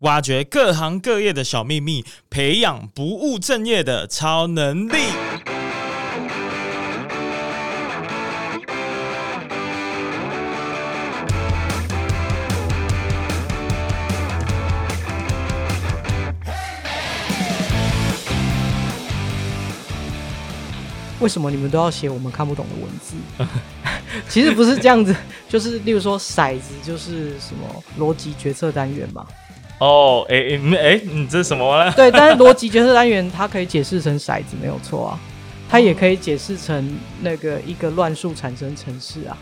挖掘各行各业的小秘密，培养不务正业的超能力。为什么你们都要写我们看不懂的文字？其实不是这样子，就是例如说骰子，就是什么逻辑决策单元嘛。哦，哎哎哎，你这什么了？对，但是逻辑角色单元它可以解释成骰子没有错啊，它也可以解释成那个一个乱数产生程式啊。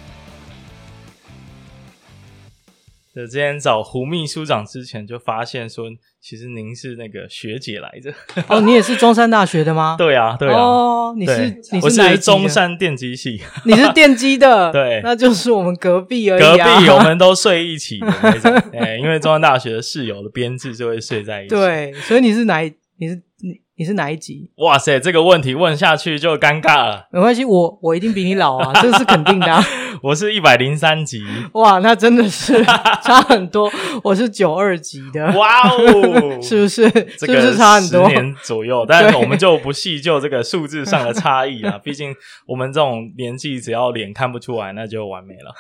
就今天找胡秘书长之前就发现说，其实您是那个学姐来着。哦，你也是中山大学的吗？对啊，对啊。哦，你是你是中山电机系？你是电机的，对，那就是我们隔壁而已。隔壁我们都睡一起的那种，哎，因为中山大学的室友的编制就会睡在一起。对，所以你是哪一？你是你你是哪一级？哇塞，这个问题问下去就尴尬了。没关系，我我一定比你老啊，这个是肯定的啊。我是一百零三级，哇，那真的是 差很多。我是九二级的，哇哦，是不是？这个是不是差很多？年左右，但是我们就不细究这个数字上的差异啊。毕竟我们这种年纪，只要脸看不出来，那就完美了。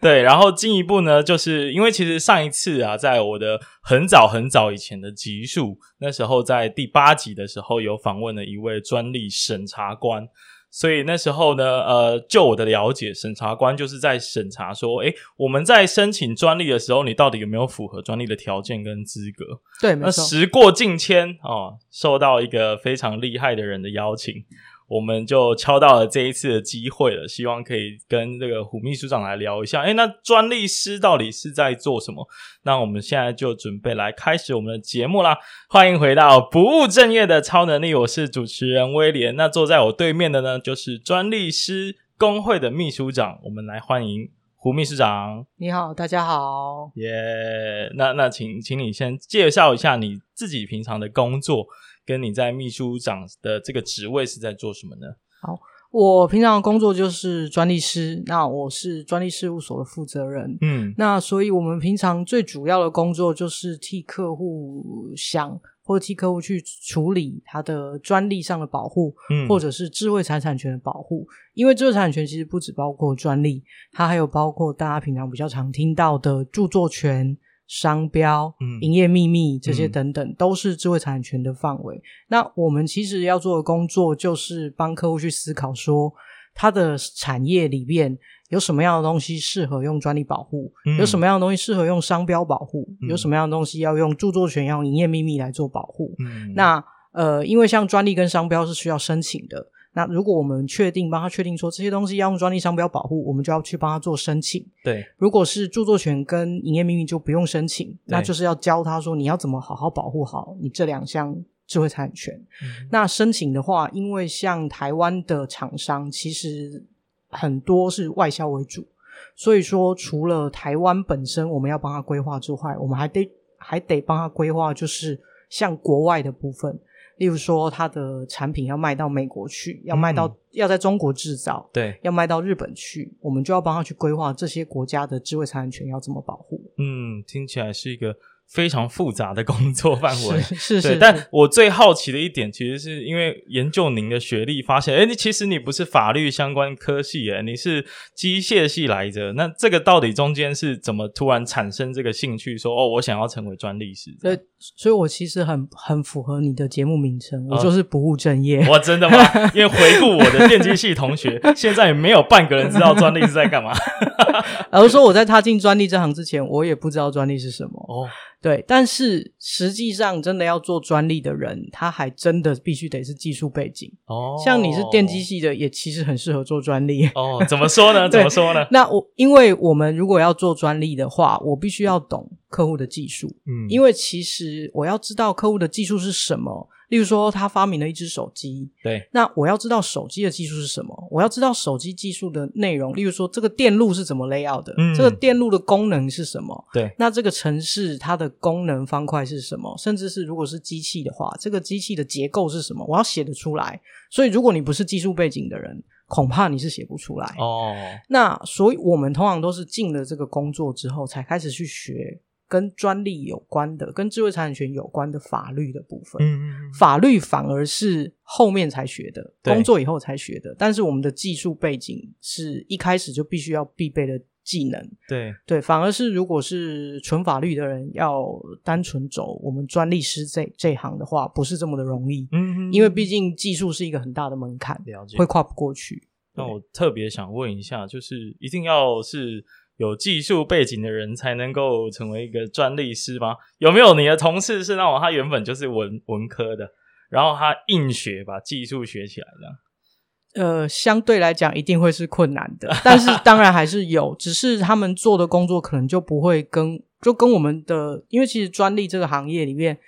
对，然后进一步呢，就是因为其实上一次啊，在我的很早很早以前的集数，那时候在第八集的时候，有访问了一位专利审查官。所以那时候呢，呃，就我的了解，审查官就是在审查说，诶，我们在申请专利的时候，你到底有没有符合专利的条件跟资格？对，没错。那时过境迁哦，受到一个非常厉害的人的邀请。我们就敲到了这一次的机会了，希望可以跟这个胡秘书长来聊一下。诶，那专利师到底是在做什么？那我们现在就准备来开始我们的节目啦！欢迎回到不务正业的超能力，我是主持人威廉。那坐在我对面的呢，就是专利师工会的秘书长。我们来欢迎胡秘书长。你好，大家好。耶、yeah，那那请请你先介绍一下你自己平常的工作。跟你在秘书长的这个职位是在做什么呢？好，我平常的工作就是专利师，那我是专利事务所的负责人。嗯，那所以我们平常最主要的工作就是替客户想，或者替客户去处理他的专利上的保护，嗯，或者是智慧财产权的保护。因为智慧财产权其实不只包括专利，它还有包括大家平常比较常听到的著作权。商标、嗯、营业秘密这些等等，嗯、都是智慧产权的范围。那我们其实要做的工作，就是帮客户去思考说，他的产业里面有什么样的东西适合用专利保护，嗯、有什么样的东西适合用商标保护，嗯、有什么样的东西要用著作权、要用营业秘密来做保护。嗯、那呃，因为像专利跟商标是需要申请的。那如果我们确定帮他确定说这些东西要用专利商标保护，我们就要去帮他做申请。对，如果是著作权跟营业秘密就不用申请，那就是要教他说你要怎么好好保护好你这两项智慧财产权。嗯。那申请的话，因为像台湾的厂商其实很多是外销为主，所以说除了台湾本身我们要帮他规划之外，我们还得还得帮他规划，就是像国外的部分。例如说，他的产品要卖到美国去，要卖到、嗯、要在中国制造，对，要卖到日本去，我们就要帮他去规划这些国家的智慧财产权要怎么保护。嗯，听起来是一个。非常复杂的工作范围，是是是，但我最好奇的一点，其实是因为研究您的学历，发现，哎，你其实你不是法律相关科系，哎，你是机械系来着。那这个到底中间是怎么突然产生这个兴趣？说，哦，我想要成为专利师。对，所以我其实很很符合你的节目名称，我就是不务正业。我、哦、真的吗？因为回顾我的电机系同学，现在也没有半个人知道专利是在干嘛。然后说我在踏进专利这行之前，我也不知道专利是什么。哦。对，但是实际上真的要做专利的人，他还真的必须得是技术背景。哦，像你是电机系的，也其实很适合做专利。哦，怎么说呢？怎么说呢？那我因为我们如果要做专利的话，我必须要懂客户的技术。嗯，因为其实我要知道客户的技术是什么。例如说，他发明了一只手机，对，那我要知道手机的技术是什么？我要知道手机技术的内容。例如说，这个电路是怎么 layout 的？嗯，这个电路的功能是什么？对，那这个城市它的功能方块是什么？甚至是如果是机器的话，这个机器的结构是什么？我要写得出来。所以，如果你不是技术背景的人，恐怕你是写不出来。哦，那所以我们通常都是进了这个工作之后，才开始去学。跟专利有关的、跟智慧财产权有关的法律的部分。嗯嗯嗯，法律反而是后面才学的，工作以后才学的。但是我们的技术背景是一开始就必须要必备的技能。对对，反而是如果是纯法律的人要单纯走我们专利师这这行的话，不是这么的容易。嗯嗯，因为毕竟技术是一个很大的门槛，了解，会跨不过去。那我特别想问一下，就是一定要是有技术背景的人才能够成为一个专利师吗？有没有你的同事是那种他原本就是文文科的，然后他硬学把技术学起来的？呃，相对来讲一定会是困难的，但是当然还是有，只是他们做的工作可能就不会跟就跟我们的，因为其实专利这个行业里面。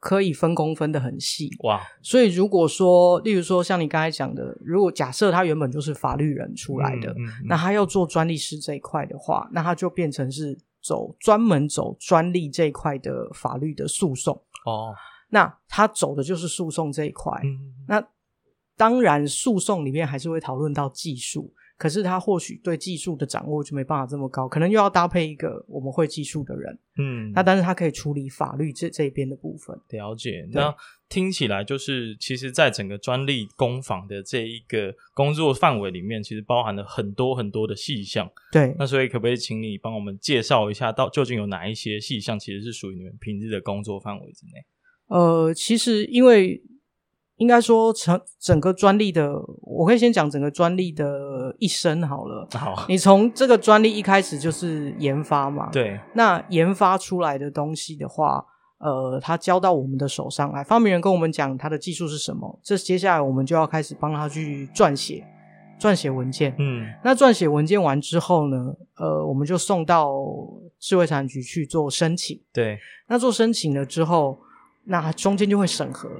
可以分工分得很细。哇，所以如果说，例如说像你刚才讲的，如果假设他原本就是法律人出来的，嗯嗯嗯、那他要做专利师这一块的话，那他就变成是走专门走专利这一块的法律的诉讼。哦。那他走的就是诉讼这一块，嗯、那当然诉讼里面还是会讨论到技术。可是他或许对技术的掌握就没办法这么高，可能又要搭配一个我们会技术的人，嗯，那但是他可以处理法律这这边的部分。了解，那听起来就是，其实，在整个专利工坊的这一个工作范围里面，其实包含了很多很多的细项。对，那所以可不可以请你帮我们介绍一下，到究竟有哪一些细项其实是属于你们平日的工作范围之内？呃，其实因为。应该说，成整个专利的，我可以先讲整个专利的一生好了。好，你从这个专利一开始就是研发嘛。对。那研发出来的东西的话，呃，它交到我们的手上来，发明人跟我们讲他的技术是什么，这接下来我们就要开始帮他去撰写，撰写文件。嗯。那撰写文件完之后呢，呃，我们就送到智慧财产局去做申请。对。那做申请了之后，那中间就会审核。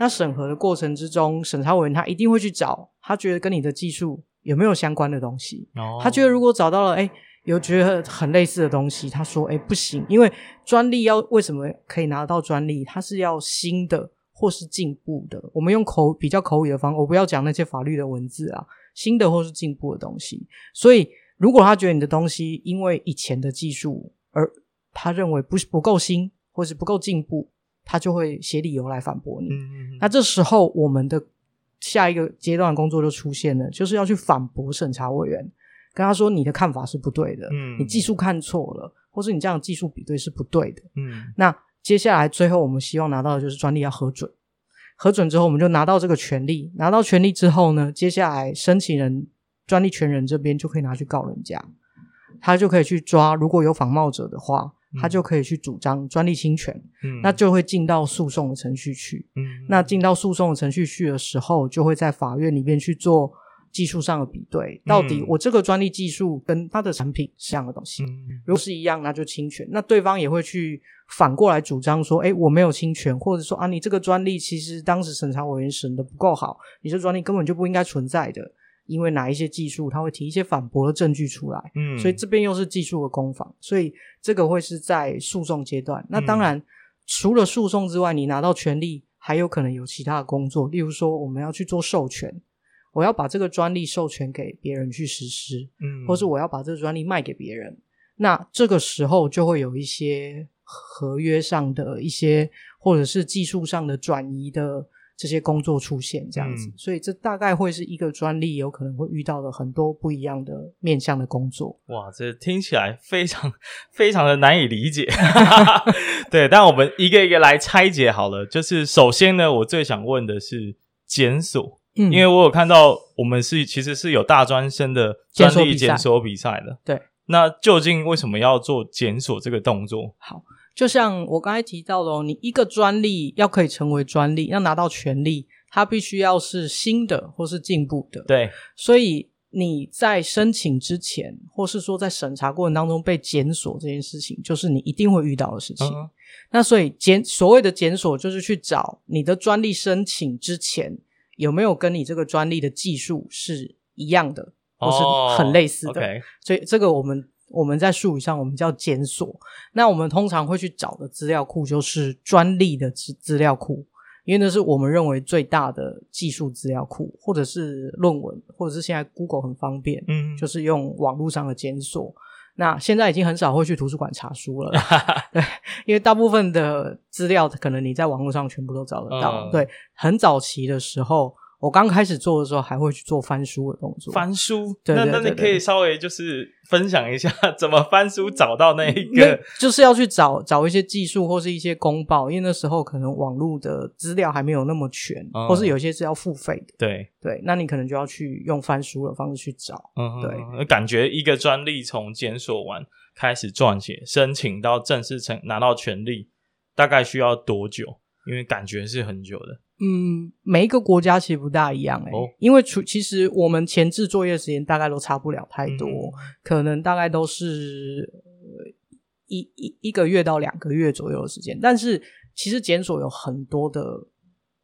那审核的过程之中，审查委员他一定会去找他觉得跟你的技术有没有相关的东西。哦，他觉得如果找到了，诶，有觉得很类似的东西，他说，诶，不行，因为专利要为什么可以拿到专利？它是要新的或是进步的。我们用口比较口语的方，我不要讲那些法律的文字啊，新的或是进步的东西。所以，如果他觉得你的东西因为以前的技术而他认为不是不够新或是不够进步。他就会写理由来反驳你。嗯嗯嗯。那这时候，我们的下一个阶段的工作就出现了，就是要去反驳审查委员，跟他说你的看法是不对的，嗯，你技术看错了，或是你这样的技术比对是不对的。嗯。那接下来最后我们希望拿到的就是专利要核准，核准之后我们就拿到这个权利，拿到权利之后呢，接下来申请人专利权人这边就可以拿去告人家，他就可以去抓如果有仿冒者的话。他就可以去主张专利侵权，嗯，那就会进到诉讼的程序去，嗯，那进到诉讼的程序去的时候，就会在法院里面去做技术上的比对，到底我这个专利技术跟他的产品是一样的东西，嗯，如果是一样，那就侵权，那对方也会去反过来主张说，哎，我没有侵权，或者说啊，你这个专利其实当时审查委员审的不够好，你这专利根本就不应该存在的。因为哪一些技术，他会提一些反驳的证据出来，嗯，所以这边又是技术的攻防，所以这个会是在诉讼阶段。那当然，嗯、除了诉讼之外，你拿到权利，还有可能有其他的工作，例如说我们要去做授权，我要把这个专利授权给别人去实施，嗯，或是我要把这个专利卖给别人，那这个时候就会有一些合约上的一些，或者是技术上的转移的。这些工作出现这样子，嗯，所以这大概会是一个专利有可能会遇到的很多不一样的面向的工作。哇，这听起来非常非常的难以理解。对，但我们一个一个来拆解好了。就是首先呢，我最想问的是检索，嗯，因为我有看到我们是其实是有大专生的专利检索比赛的。对，那究竟为什么要做检索这个动作？好。就像我刚才提到的哦，你一个专利要可以成为专利，要拿到权利，它必须要是新的或是进步的。对，所以你在申请之前，或是说在审查过程当中被检索这件事情，就是你一定会遇到的事情。嗯、那所以检所谓的检索，就是去找你的专利申请之前有没有跟你这个专利的技术是一样的，或是很类似的。所以这个我们。我们在术语上，我们叫检索。那我们通常会去找的资料库就是专利的资资料库，因为那是我们认为最大的技术资料库，或者是论文，或者是现在 Google 很方便，嗯，就是用网络上的检索。那现在已经很少会去图书馆查书了，对，因为大部分的资料可能你在网络上全部都找得到。嗯、对，很早期的时候。我刚开始做的时候，还会去做翻书的动作。翻书，对，对，对，对，那那你可以稍微就是分享一下怎么翻书找到那一个，就是要去找找一些技术或是一些公报，因为那时候可能网络的资料还没有那么全，嗯、或是有些是要付费的。对对，那你可能就要去用翻书的方式去找。嗯，对，感觉一个专利从检索完开始撰写申请到正式成拿到权利，大概需要多久？因为感觉是很久的。嗯，每一个国家其实不大一样哎、欸。哦、因为除其实我们前置作业时间大概都差不了太多，嗯、可能大概都是一一一个月到两个月左右的时间。但是其实检索有很多的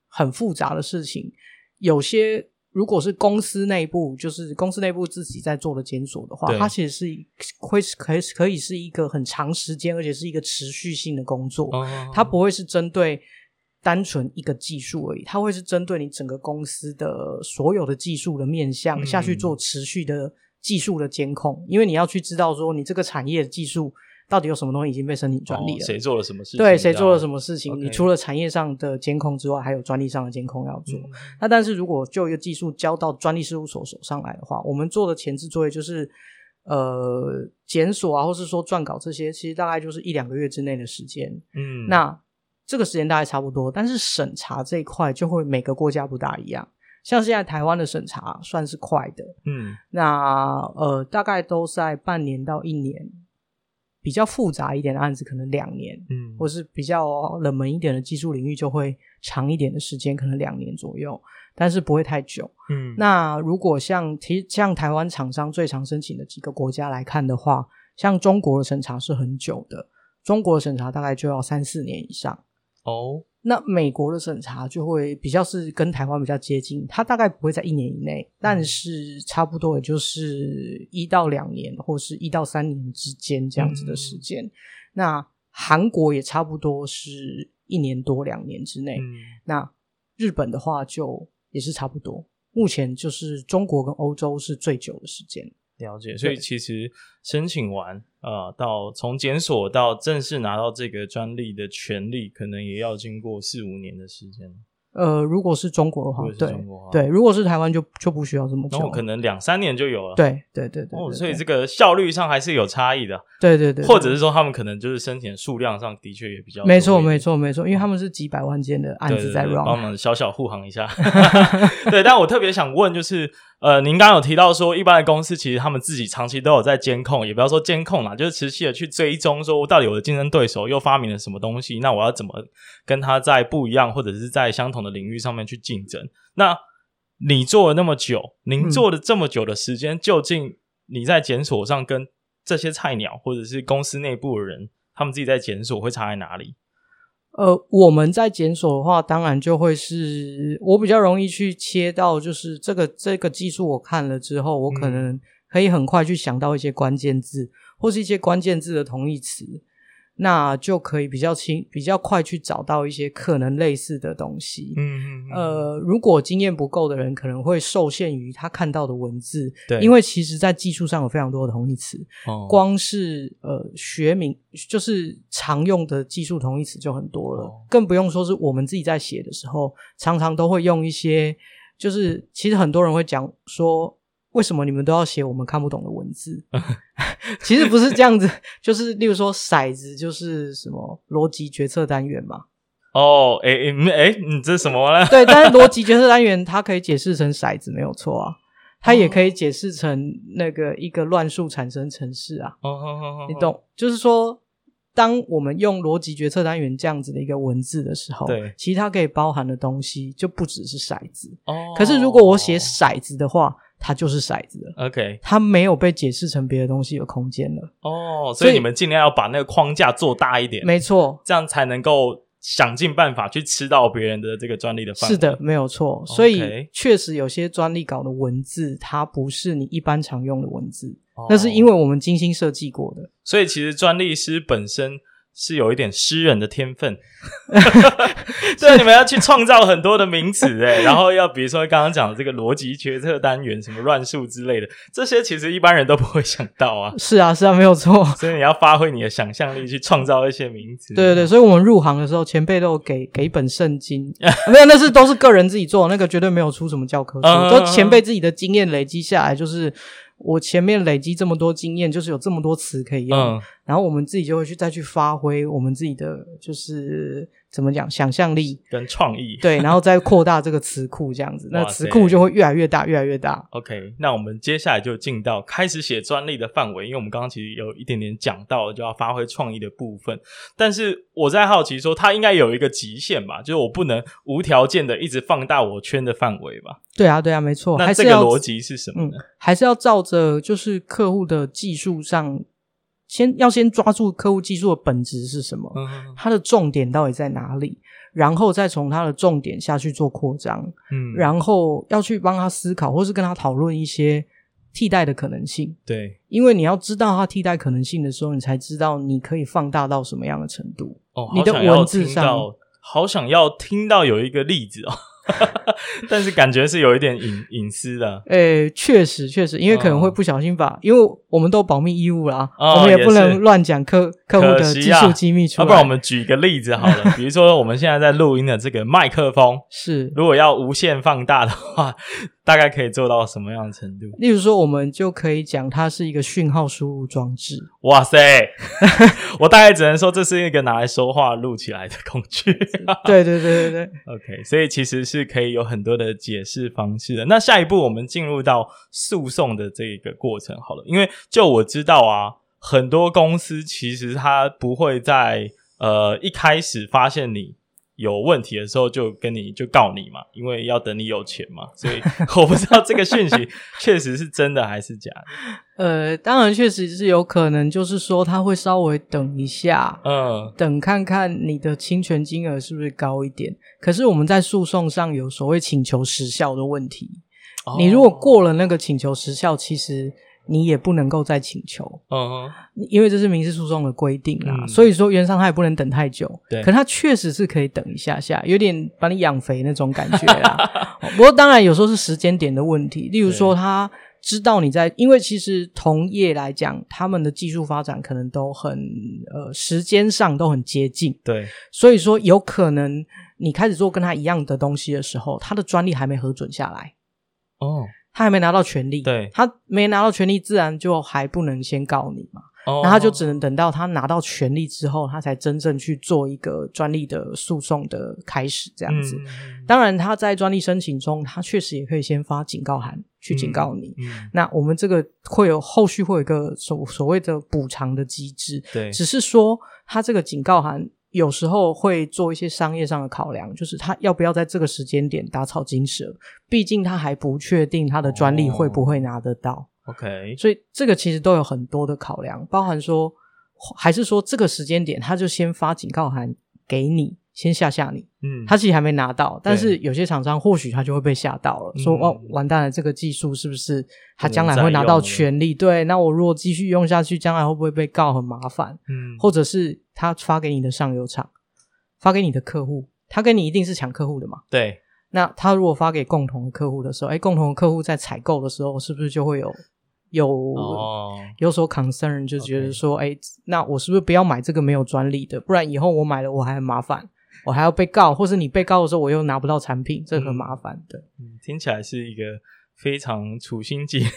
很复杂的事情，有些如果是公司内部，就是公司内部自己在做的检索的话，它其实是会可以可以是一个很长时间，而且是一个持续性的工作，哦、它不会是针对。单纯一个技术而已，它会是针对你整个公司的所有的技术的面向下去做持续的技术的监控，嗯、因为你要去知道说你这个产业的技术到底有什么东西已经被申请专利了，谁、哦、做了什么事情？对，谁做了什么事情？你除了产业上的监控之外，还有专利上的监控要做。嗯、那但是如果就一个技术交到专利事务所手上来的话，我们做的前置作业就是呃检索啊，或是说撰稿这些，其实大概就是一两个月之内的时间。嗯，那。这个时间大概差不多，但是审查这一块就会每个国家不大一样。像现在台湾的审查算是快的，嗯，那呃大概都在半年到一年，比较复杂一点的案子可能两年，嗯，或是比较冷门一点的技术领域就会长一点的时间，可能两年左右，但是不会太久，嗯。那如果像提像台湾厂商最常申请的几个国家来看的话，像中国的审查是很久的，中国的审查大概就要三四年以上。哦，oh. 那美国的审查就会比较是跟台湾比较接近，它大概不会在一年以内，但是差不多也就是一到两年或是一到三年之间这样子的时间。嗯、那韩国也差不多是一年多两年之内。嗯、那日本的话就也是差不多，目前就是中国跟欧洲是最久的时间。了解，所以其实申请完，呃，到从检索到正式拿到这个专利的权利，可能也要经过四五年的时间。呃，如果是中国的话，对对，如果是台湾就就不需要这么久，可能两三年就有了。对对对对，哦，所以这个效率上还是有差异的。对对对，或者是说他们可能就是申请数量上的确也比较没错没错没错，因为他们是几百万件的案子在 run，帮忙小小护航一下。对，但我特别想问就是。呃，您刚刚有提到说，一般的公司其实他们自己长期都有在监控，也不要说监控啦，就是持续的去追踪，说到底我的竞争对手又发明了什么东西，那我要怎么跟他在不一样或者是在相同的领域上面去竞争？那你做了那么久，您做了这么久的时间，嗯、究竟你在检索上跟这些菜鸟或者是公司内部的人，他们自己在检索会差在哪里？呃，我们在检索的话，当然就会是我比较容易去切到，就是这个这个技术我看了之后，我可能可以很快去想到一些关键字，或是一些关键字的同义词。那就可以比较轻、比较快去找到一些可能类似的东西。嗯嗯。嗯呃，如果经验不够的人，可能会受限于他看到的文字。对。因为其实，在技术上有非常多的同义词。哦。光是呃学名，就是常用的技术同义词就很多了，哦、更不用说是我们自己在写的时候，常常都会用一些，就是其实很多人会讲说。为什么你们都要写我们看不懂的文字？其实不是这样子，就是例如说骰子，就是什么逻辑决策单元嘛。哦，哎哎哎，你这是什么呢？对，但是逻辑决策单元它可以解释成骰子没有错啊，它也可以解释成那个一个乱数产生程式啊。哦哦哦，你懂？就是说，当我们用逻辑决策单元这样子的一个文字的时候，对，其实它可以包含的东西就不只是骰子。哦，可是如果我写骰子的话。它就是骰子了，OK，它没有被解释成别的东西的空间了。哦，所以你们尽量要把那个框架做大一点，没错，这样才能够想尽办法去吃到别人的这个专利的范围。是的，没有错。所以确实有些专利稿的文字，它不是你一般常用的文字，那是因为我们精心设计过的。所以其实专利师本身是有一点诗人的天分，对，你们要去创造很多的名词诶，然后要比如说刚刚讲的这个逻辑决策单元，什么乱数之类的，这些其实一般人都不会想到啊。是啊，是啊，没有错。所以你要发挥你的想象力去创造一些名词。对对对，所以我们入行的时候，前辈都有给给一本圣经，没有，那是都是个人自己做，那个绝对没有出什么教科书，都前辈自己的经验累积下来，就是。我前面累积这么多经验，就是有这么多词可以用，嗯、然后我们自己就会去再去发挥我们自己的，就是怎么讲，想象力跟创意，对，然后再扩大这个词库，这样子，那词库就会越来越大，越来越大。OK，那我们接下来就进到开始写专利的范围，因为我们刚刚其实有一点点讲到了，就要发挥创意的部分。但是我在好奇说，它应该有一个极限吧？就是我不能无条件的一直放大我圈的范围吧？对啊，对啊，没错。那这个逻辑是什么呢？嗯，还是要照着就是客户的技术上，先要先抓住客户技术的本质是什么，嗯，它的重点到底在哪里，然后再从它的重点下去做扩张，嗯，然后要去帮他思考，或是跟他讨论一些替代的可能性。对，因为你要知道它替代可能性的时候，你才知道你可以放大到什么样的程度。哦，你的文字上，好想要听到有一个例子哦。但是感觉是有一点隐隐私的，诶、欸，确实确实，因为可能会不小心把，哦、因为我们都保密义务啦，哦、我们也不能乱讲客客户的技术机密出来。要、啊、不然我们举一个例子好了，比如说我们现在在录音的这个麦克风，是如果要无限放大的话。大概可以做到什么样的程度？例如说，我们就可以讲它是一个讯号输入装置。哇塞！我大概只能说这是一个拿来说话录起来的工具。对对对对对。OK，所以其实是可以有很多的解释方式的。那下一步我们进入到诉讼的这个过程好了，因为就我知道啊，很多公司其实它不会在呃一开始发现你。有问题的时候就跟你就告你嘛，因为要等你有钱嘛，所以 我不知道这个讯息确实是真的还是假的。呃，当然确实是有可能，就是说他会稍微等一下，嗯，等看看你的侵权金额是不是高一点。可是我们在诉讼上有所谓请求时效的问题，哦，你如果过了那个请求时效，其实。你也不能够再请求，因为这是民事诉讼的规定啦，嗯、所以说原则上他也不能等太久，对，可他确实是可以等一下下，有点把你养肥那种感觉啦。不过当然有时候是时间点的问题，例如说他知道你在，因为其实同业来讲，他们的技术发展可能都很呃时间上都很接近，对，所以说有可能你开始做跟他一样的东西的时候，他的专利还没核准下来，哦。他还没拿到权利，对，他没拿到权利，自然就还不能先告你嘛。哦，那他就只能等到他拿到权利之后，他才真正去做一个专利的诉讼的开始，这样子。嗯，当然，他在专利申请中，他确实也可以先发警告函去警告你。嗯，嗯，那我们这个会有后续会有一个所所谓的补偿的机制，对，只是说他这个警告函。有时候会做一些商业上的考量，就是他要不要在这个时间点打草惊蛇，毕竟他还不确定他的专利会不会拿得到。Oh, OK，所以这个其实都有很多的考量，包含说，还是说这个时间点他就先发警告函给你。先吓吓你，嗯，他自己还没拿到，但是有些厂商或许他就会被吓到了，说哦，完蛋了，这个技术是不是他将来会拿到权利？对，那我如果继续用下去，将来会不会被告很麻烦？嗯，或者是他发给你的上游厂，发给你的客户，他跟你一定是抢客户的嘛？对，那他如果发给共同的客户的时候，哎，共同的客户在采购的时候，是不是就会有有、哦、有所 concern，就觉得说，哎那我是不是不要买这个没有专利的？不然以后我买了我还很麻烦。我还要被告，或是你被告的时候，我又拿不到产品，这很麻烦的。嗯，听起来是一个非常处心积虑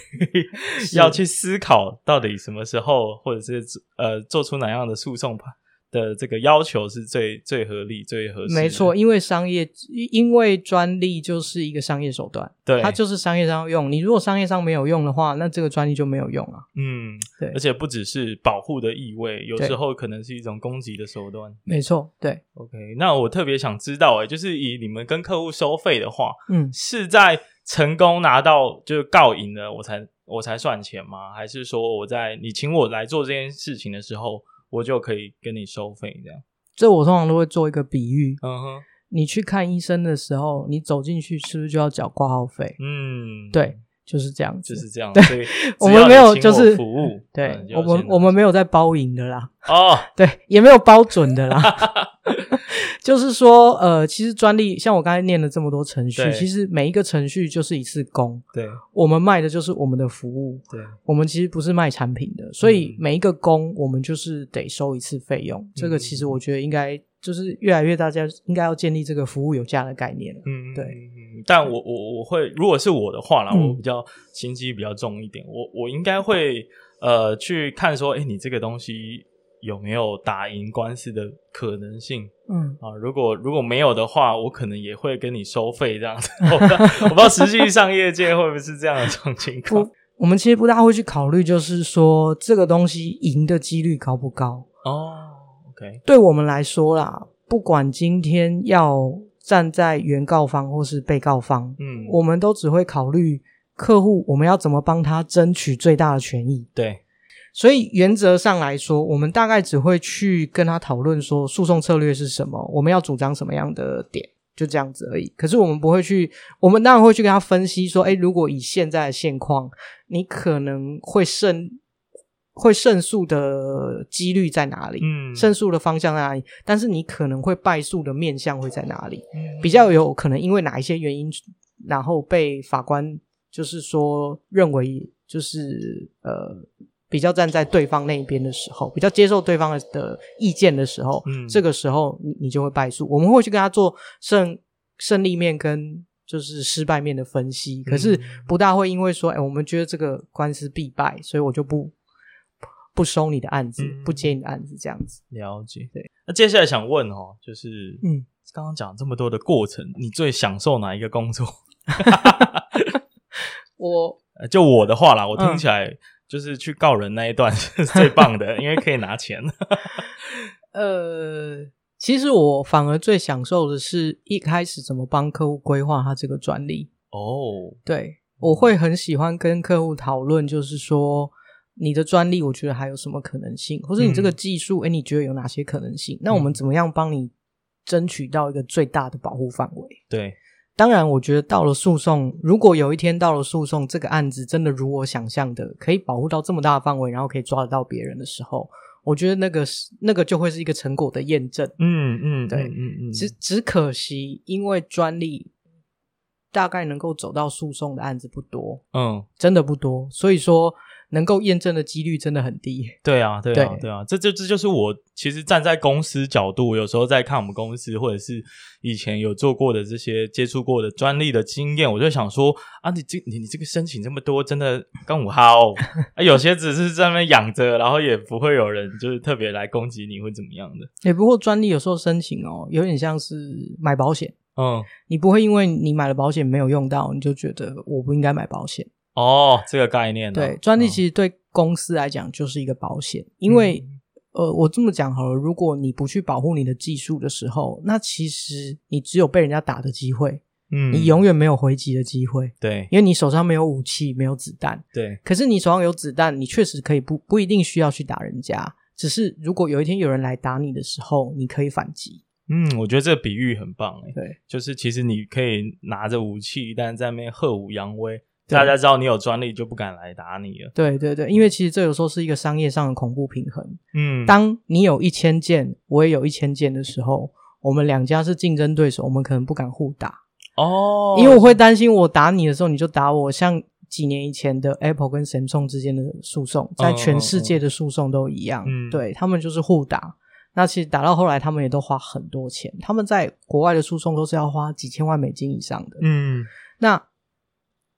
要去思考到底什么时候，或者是呃做出哪样的诉讼判。的这个要求是最最合理、最合适。没错，因为商业，因为专利就是一个商业手段，对，它就是商业上用。你如果商业上没有用的话，那这个专利就没有用啊。嗯，对，而且不只是保护的意味，有时候可能是一种攻击的手段。没错，对。OK，那我特别想知道，哎，就是以你们跟客户收费的话，嗯，是在成功拿到就是告赢了，我才我才算钱吗？还是说我在你请我来做这件事情的时候？我就可以跟你收费，这样。这我通常都会做一个比喻。嗯哼，你去看医生的时候，你走进去是不是就要缴挂号费？嗯，对，就是这样子，就是这样。对，我们没有就是服务，对我们我们没有在包赢的啦。哦，对，也没有包准的啦。就是说，呃，其实专利像我刚才念了这么多程序，其实每一个程序就是一次工。对，我们卖的就是我们的服务。对，我们其实不是卖产品的，所以每一个工我们就是得收一次费用。嗯、这个其实我觉得应该就是越来越大家应该要建立这个服务有价的概念。嗯，对。但我我我会，如果是我的话啦，我比较心机比较重一点，我我应该会呃去看说，哎，你这个东西有没有打赢官司的可能性？嗯啊，如果如果没有的话，我可能也会跟你收费这样子。我不知道，我不知道实际上业界会不会是这样的这种情况。我我们其实不大会去考虑，就是说这个东西赢的几率高不高？哦，OK，对我们来说啦，不管今天要。站在原告方或是被告方，嗯，我们都只会考虑客户，我们要怎么帮他争取最大的权益。对，所以原则上来说，我们大概只会去跟他讨论说诉讼策略是什么，我们要主张什么样的点，就这样子而已。可是我们不会去，我们当然会去跟他分析说，诶，如果以现在的现况，你可能会胜。会胜诉的几率在哪里？嗯，胜诉的方向在哪里？但是你可能会败诉的面向会在哪里？嗯，比较有可能因为哪一些原因，然后被法官就是说认为就是呃比较站在对方那一边的时候，比较接受对方的的意见的时候，嗯，这个时候你你就会败诉。我们会去跟他做胜胜利面跟就是失败面的分析，可是不大会因为说，哎，我们觉得这个官司必败，所以我就不。不收你的案子，嗯、不接你的案子，这样子。了解。对，那接下来想问哦，就是，嗯，刚刚讲这么多的过程，你最享受哪一个工作？我，就我的话啦，我听起来就是去告人那一段 是最棒的，因为可以拿钱。呃，其实我反而最享受的是一开始怎么帮客户规划他这个专利。哦，对，我会很喜欢跟客户讨论，就是说。你的专利，我觉得还有什么可能性？或者你这个技术，哎、嗯、你觉得有哪些可能性？那我们怎么样帮你争取到一个最大的保护范围？对，当然，我觉得到了诉讼，如果有一天到了诉讼，这个案子真的如我想象的，可以保护到这么大的范围，然后可以抓得到别人的时候，我觉得那个是那个就会是一个成果的验证。嗯嗯，对，嗯嗯，嗯，只只可惜，因为专利大概能够走到诉讼的案子不多，嗯，真的不多，所以说。能够验证的几率真的很低。对啊，对啊，对，对啊，这这这就是我其实站在公司角度，有时候在看我们公司或者是以前有做过的这些接触过的专利的经验，我就想说啊，你这你你这个申请这么多，真的刚五号啊，有些只是在那边养着，然后也不会有人就是特别来攻击你会怎么样的。也、欸、不过专利有时候申请哦，有点像是买保险，嗯，你不会因为你买了保险没有用到，你就觉得我不应该买保险。哦，这个概念。对，专利其实对公司来讲就是一个保险，嗯、因为呃，我这么讲好了，如果你不去保护你的技术的时候，那其实你只有被人家打的机会，嗯，你永远没有回击的机会，对，因为你手上没有武器，没有子弹，对。可是你手上有子弹，你确实可以不不一定需要去打人家，只是如果有一天有人来打你的时候，你可以反击。嗯，我觉得这个比喻很棒，哎，对，就是其实你可以拿着武器，但在那边耀武扬威。大家知道你有专利，就不敢来打你了。对对对，因为其实这有时候是一个商业上的恐怖平衡。嗯，当你有一千件，我也有一千件的时候，我们两家是竞争对手，我们可能不敢互打。哦，因为我会担心，我打你的时候，你就打我。像几年以前的 Apple 跟 Samsung 之间的诉讼，在全世界的诉讼都一样。嗯，对，他们就是互打。那其实打到后来，他们也都花很多钱。他们在国外的诉讼都是要花几千万美金以上的。嗯，那。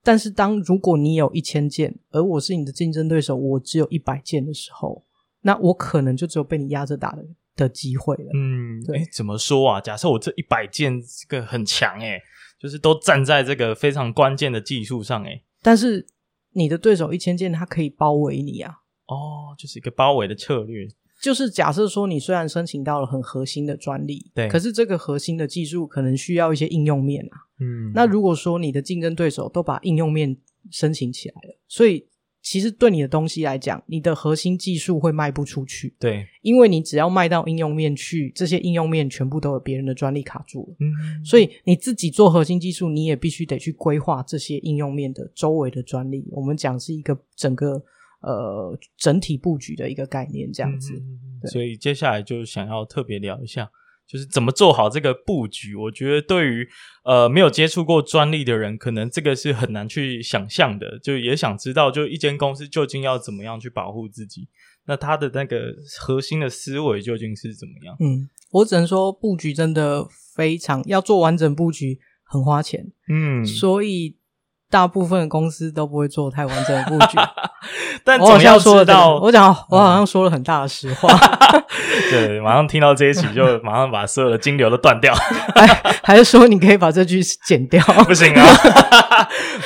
但是，当如果你有一千件，而我是你的竞争对手，我只有一百件的时候，那我可能就只有被你压着打的的机会了。嗯，对，怎么说啊？假设我这一百件这个很强，诶，就是都站在这个非常关键的技术上，诶，但是你的对手一千件，他可以包围你啊。哦，就是一个包围的策略。就是假设说，你虽然申请到了很核心的专利，对，可是这个核心的技术可能需要一些应用面啊。嗯，那如果说你的竞争对手都把应用面申请起来了，所以其实对你的东西来讲，你的核心技术会卖不出去。对，因为你只要卖到应用面去，这些应用面全部都有别人的专利卡住了。嗯，所以你自己做核心技术，你也必须得去规划这些应用面的周围的专利。我们讲是一个整个呃整体布局的一个概念，这样子。嗯，所以接下来就想要特别聊一下。就是怎么做好这个布局，我觉得对于呃没有接触过专利的人，可能这个是很难去想象的。就也想知道，就一间公司究竟要怎么样去保护自己，那它的那个核心的思维究竟是怎么样？嗯，我只能说布局真的非常要做完整布局，很花钱。嗯，所以。大部分的公司都不会做太完整的布局，但总要说到我讲，我好像说了很大的实话。对，马上听到这一期就马上把所有的金流都断掉，还是说你可以把这句剪掉？不行啊！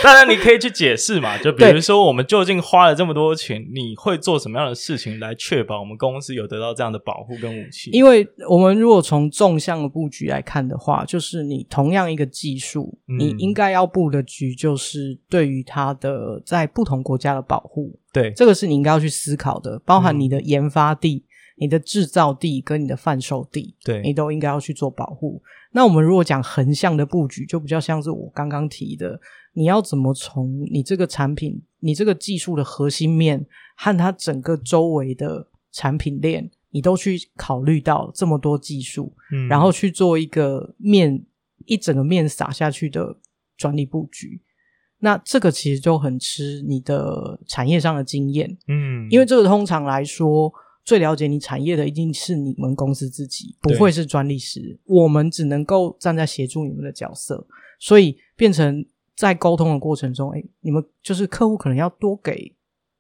当然你可以去解释嘛，就比如说我们究竟花了这么多钱，你会做什么样的事情来确保我们公司有得到这样的保护跟武器？因为我们如果从纵向的布局来看的话，就是你同样一个技术，嗯、你应该要布的局就是。是对于它的在不同国家的保护，对，这个是你应该要去思考的，包含你的研发地、嗯、你的制造地跟你的贩售地，对，你都应该要去做保护。那我们如果讲横向的布局，就比较像是我刚刚提的，你要怎么从你这个产品、你这个技术的核心面和它整个周围的产品链，你都去考虑到这么多技术，嗯，然后去做一个面一整个面撒下去的专利布局。那这个其实就很吃你的产业上的经验，嗯，因为这个通常来说，最了解你产业的一定是你们公司自己，不会是专利师，我们只能够站在协助你们的角色，所以变成在沟通的过程中，哎，你们就是客户可能要多给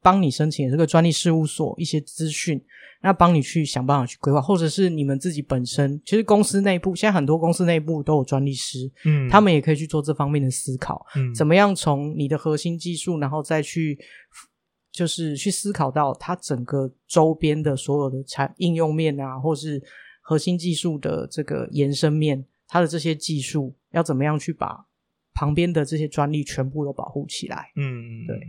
帮你申请这个专利事务所一些资讯。那帮你去想办法去规划，或者是你们自己本身，其实公司内部现在很多公司内部都有专利师，嗯，他们也可以去做这方面的思考，嗯，怎么样从你的核心技术，然后再去就是去思考到它整个周边的所有的产应用面啊，或是核心技术的这个延伸面，它的这些技术要怎么样去把旁边的这些专利全部都保护起来？嗯，对，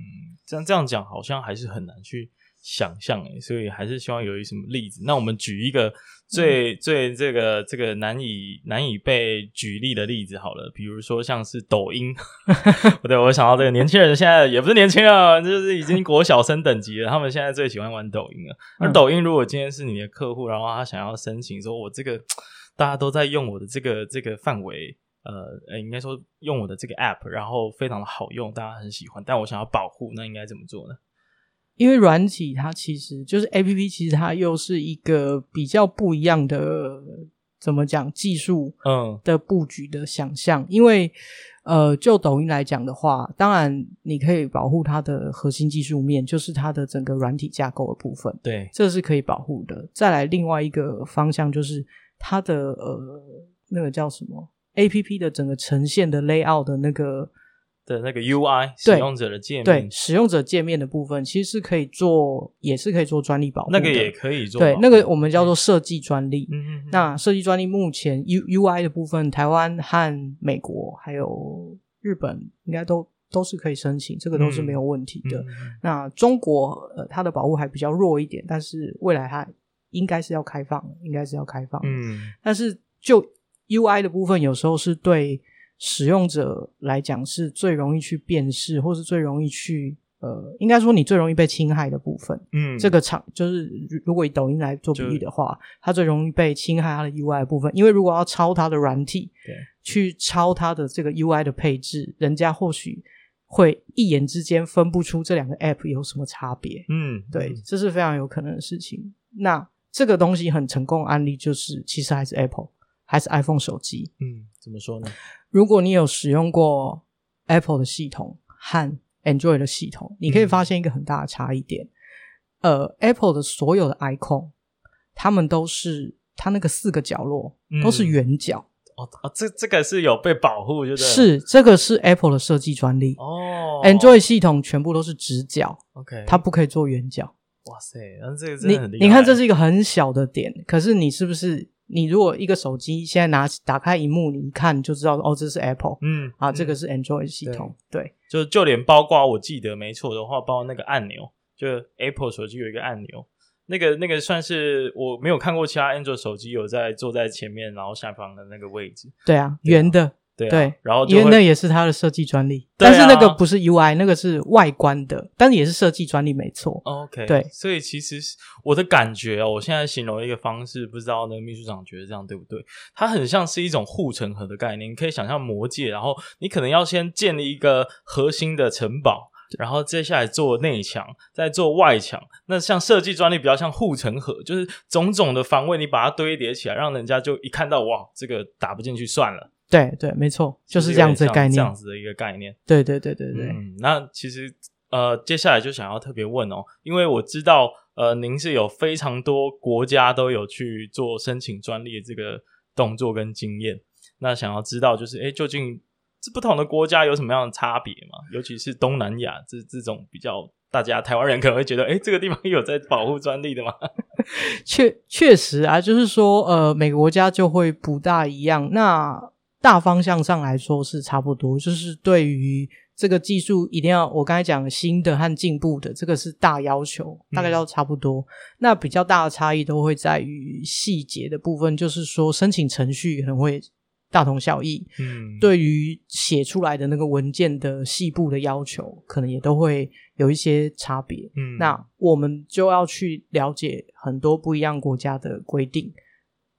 这样这样讲好像还是很难去。想象诶，所以还是希望有一什么例子。那我们举一个最、嗯、最这个这个难以难以被举例的例子好了，比如说像是抖音。不对，我想到这个年轻人现在也不是年轻人，就是已经国小生等级了。他们现在最喜欢玩抖音了。而抖音如果今天是你的客户，然后他想要申请说，我这个大家都在用我的这个这个范围，呃，应该说用我的这个 app，然后非常的好用，大家很喜欢，但我想要保护，那应该怎么做呢？因为软体它其实就是 APP，其实它又是一个比较不一样的，怎么讲技术嗯的布局的想象。嗯、因为呃，就抖音来讲的话，当然你可以保护它的核心技术面，就是它的整个软体架构的部分，对，这是可以保护的。再来另外一个方向就是它的呃那个叫什么 APP 的整个呈现的 layout 的那个。的那个 UI 使用者的界面，对使用者界面的部分，其实是可以做，也是可以做专利保护的。那个也可以做，对，那个我们叫做设计专利。嗯嗯。那设计专利目前 U UI 的部分，台湾和美国还有日本应该都都是可以申请，这个都是没有问题的。嗯嗯、那中国呃，它的保护还比较弱一点，但是未来它应该是要开放，应该是要开放。嗯。但是就 UI 的部分，有时候是对。使用者来讲是最容易去辨识，或是最容易去呃，应该说你最容易被侵害的部分。嗯，这个场就是如果以抖音来做比喻的话，它最容易被侵害它的 UI 的部分，因为如果要抄它的软体，对，去抄它的这个 UI 的配置，人家或许会一眼之间分不出这两个 App 有什么差别。嗯，对，这是非常有可能的事情。那这个东西很成功的案例就是，其实还是 Apple。还是 iPhone 手机，嗯，怎么说呢？如果你有使用过 Apple 的系统和 Android 的系统，你可以发现一个很大的差异点。嗯、呃，Apple 的所有的 icon，它们都是它那个四个角落都是圆角。嗯、哦哦，这这个是有被保护，就是是这个是 Apple 的设计专利哦。Android 系统全部都是直角，OK，它不可以做圆角。哇塞，那这个真的很厉害。你你看，这是一个很小的点，可是你是不是？你如果一个手机现在拿打开荧幕，你一看就知道哦，这是 Apple，嗯，啊，这个是 Android 系统，对，对。就就连包括我记得没错的话，包括那个按钮，就 Apple 手机有一个按钮，那个那个算是我没有看过其他 Android 手机有在坐在前面，然后下方的那个位置，对啊，圆的。对，啊、对，然后因为那也是它的设计专利，啊、但是那个不是 UI，那个是外观的，但是也是设计专利，没错。OK，对，所以其实我的感觉哦，我现在形容一个方式，不知道那个秘书长觉得这样对不对？它很像是一种护城河的概念，你可以想象魔界，然后你可能要先建立一个核心的城堡，然后接下来做内墙，再做外墙。那像设计专利比较像护城河，就是种种的防卫，你把它堆叠起来，让人家就一看到哇，这个打不进去算了。对对，没错，就是这样子的概念，这样子的一个概念。对对对对对。嗯，那其实呃，接下来就想要特别问哦，因为我知道呃，您是有非常多国家都有去做申请专利的这个动作跟经验。那想要知道就是，诶，究竟这不同的国家有什么样的差别吗？尤其是东南亚这这种比较，大家台湾人可能会觉得，诶，这个地方有在保护专利的吗？确确实啊，就是说呃，每个国家就会不大一样。那大方向上来说是差不多，就是对于这个技术一定要我刚才讲新的和进步的，这个是大要求，大概要差不多。嗯、那比较大的差异都会在于细节的部分，就是说申请程序可能会大同小异。嗯，对于写出来的那个文件的细部的要求，可能也都会有一些差别。嗯，那我们就要去了解很多不一样国家的规定。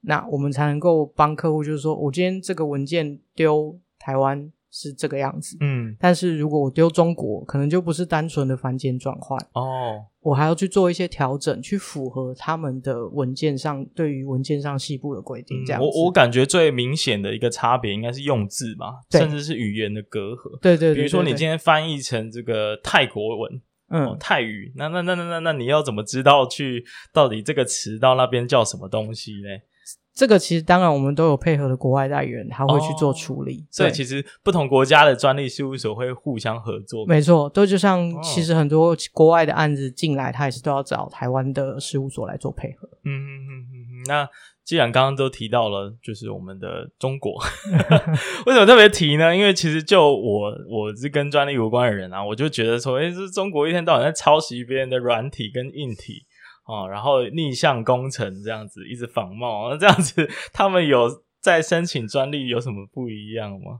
那我们才能够帮客户，就是说我今天这个文件丢台湾是这个样子，嗯，但是如果我丢中国，可能就不是单纯的繁简转换哦，我还要去做一些调整，去符合他们的文件上对于文件上细部的规定。这样，嗯，我我感觉最明显的一个差别应该是用字吧，甚至是语言的隔阂。对对，对对对，比如说你今天翻译成这个泰国文，嗯，哦，泰语，那那那那那那你要怎么知道去到底这个词到那边叫什么东西呢？这个其实当然，我们都有配合的国外代理人，他会去做处理。哦、所以其实不同国家的专利事务所会互相合作。没错，都就像其实很多国外的案子进来，他也是都要找台湾的事务所来做配合。嗯嗯嗯嗯嗯。那既然刚刚都提到了，就是我们的中国，为什么特别提呢？因为其实就我我是跟专利无关的人啊，我就觉得说，诶，是中国一天到晚在抄袭别人的软体跟硬体。哦，然后逆向工程这样子一直仿冒，那这样子他们有在申请专利有什么不一样吗？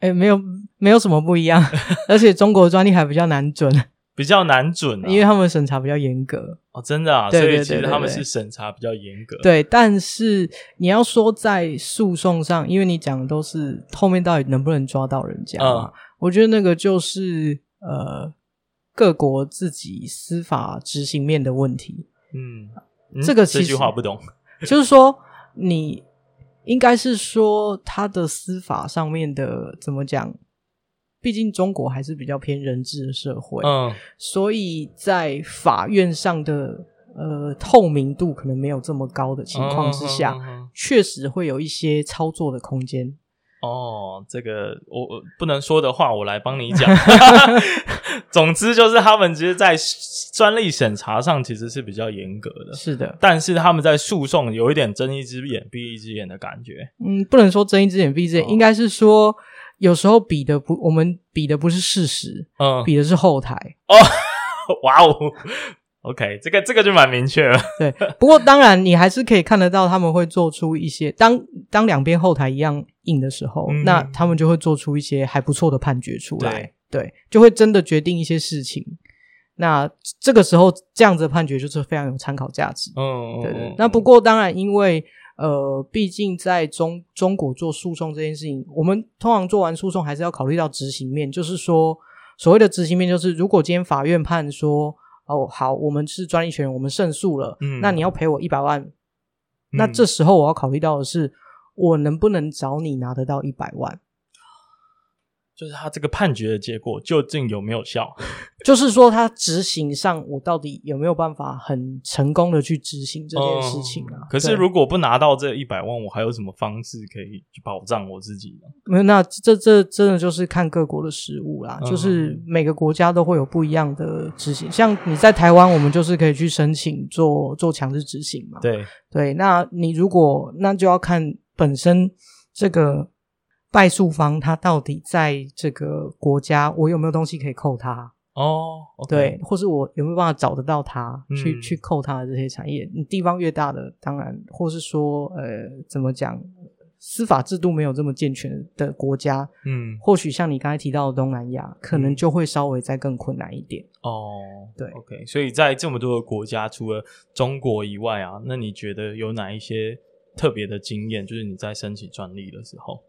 诶，没有，没有什么不一样，而且中国专利还比较难准，比较难准啊，因为他们审查比较严格哦，真的啊，所以其实他们是审查比较严格。对，但是你要说在诉讼上，因为你讲的都是后面到底能不能抓到人家嘛，嗯，我觉得那个就是呃各国自己司法执行面的问题。嗯，这个这句话不懂，就是说你应该是说他的司法上面的怎么讲？毕竟中国还是比较偏人治的社会，嗯，所以在法院上的呃透明度可能没有这么高的情况之下，确实会有一些操作的空间。哦，这个我不能说的话，我来帮你讲。总之就是，他们其实，在专利审查上其实是比较严格的，是的。但是他们在诉讼有一点睁一只眼闭一只眼的感觉。嗯，不能说睁一只眼闭一只眼，哦、应该是说有时候比的不，我们比的不是事实，嗯，比的是后台。哦，哇哦。OK，这个这个就蛮明确了。对，不过当然你还是可以看得到他们会做出一些，当当两边后台一样硬的时候，嗯、那他们就会做出一些还不错的判决出来。对，就会真的决定一些事情。那这个时候这样子的判决就是非常有参考价值。嗯，对对。那不过当然，因为呃，毕竟在中中国做诉讼这件事情，我们通常做完诉讼还是要考虑到执行面，就是说所谓的执行面，就是如果今天法院判说。哦，好，我们是专利权人，我们胜诉了。嗯，那你要赔我一百万。嗯，那这时候我要考虑到的是，我能不能找你拿得到一百万？就是他这个判决的结果究竟有没有效？就是说他执行上，我到底有没有办法很成功的去执行这件事情啊？嗯、可是如果不拿到这一百万，我还有什么方式可以去保障我自己呢？没有，那这这真的就是看各国的实务啦。嗯、就是每个国家都会有不一样的执行。像你在台湾，我们就是可以去申请做做强制执行嘛。对对，那你如果那就要看本身这个。败诉方他到底在这个国家，我有没有东西可以扣他？哦，oh, okay. 对，或是我有没有办法找得到他，嗯、去去扣他的这些产业？你地方越大的，当然，或是说，呃，怎么讲，司法制度没有这么健全的国家，嗯，或许像你刚才提到的东南亚，可能就会稍微再更困难一点。哦，对，OK，所以在这么多的国家，除了中国以外啊，那你觉得有哪一些特别的经验？就是你在申请专利的时候。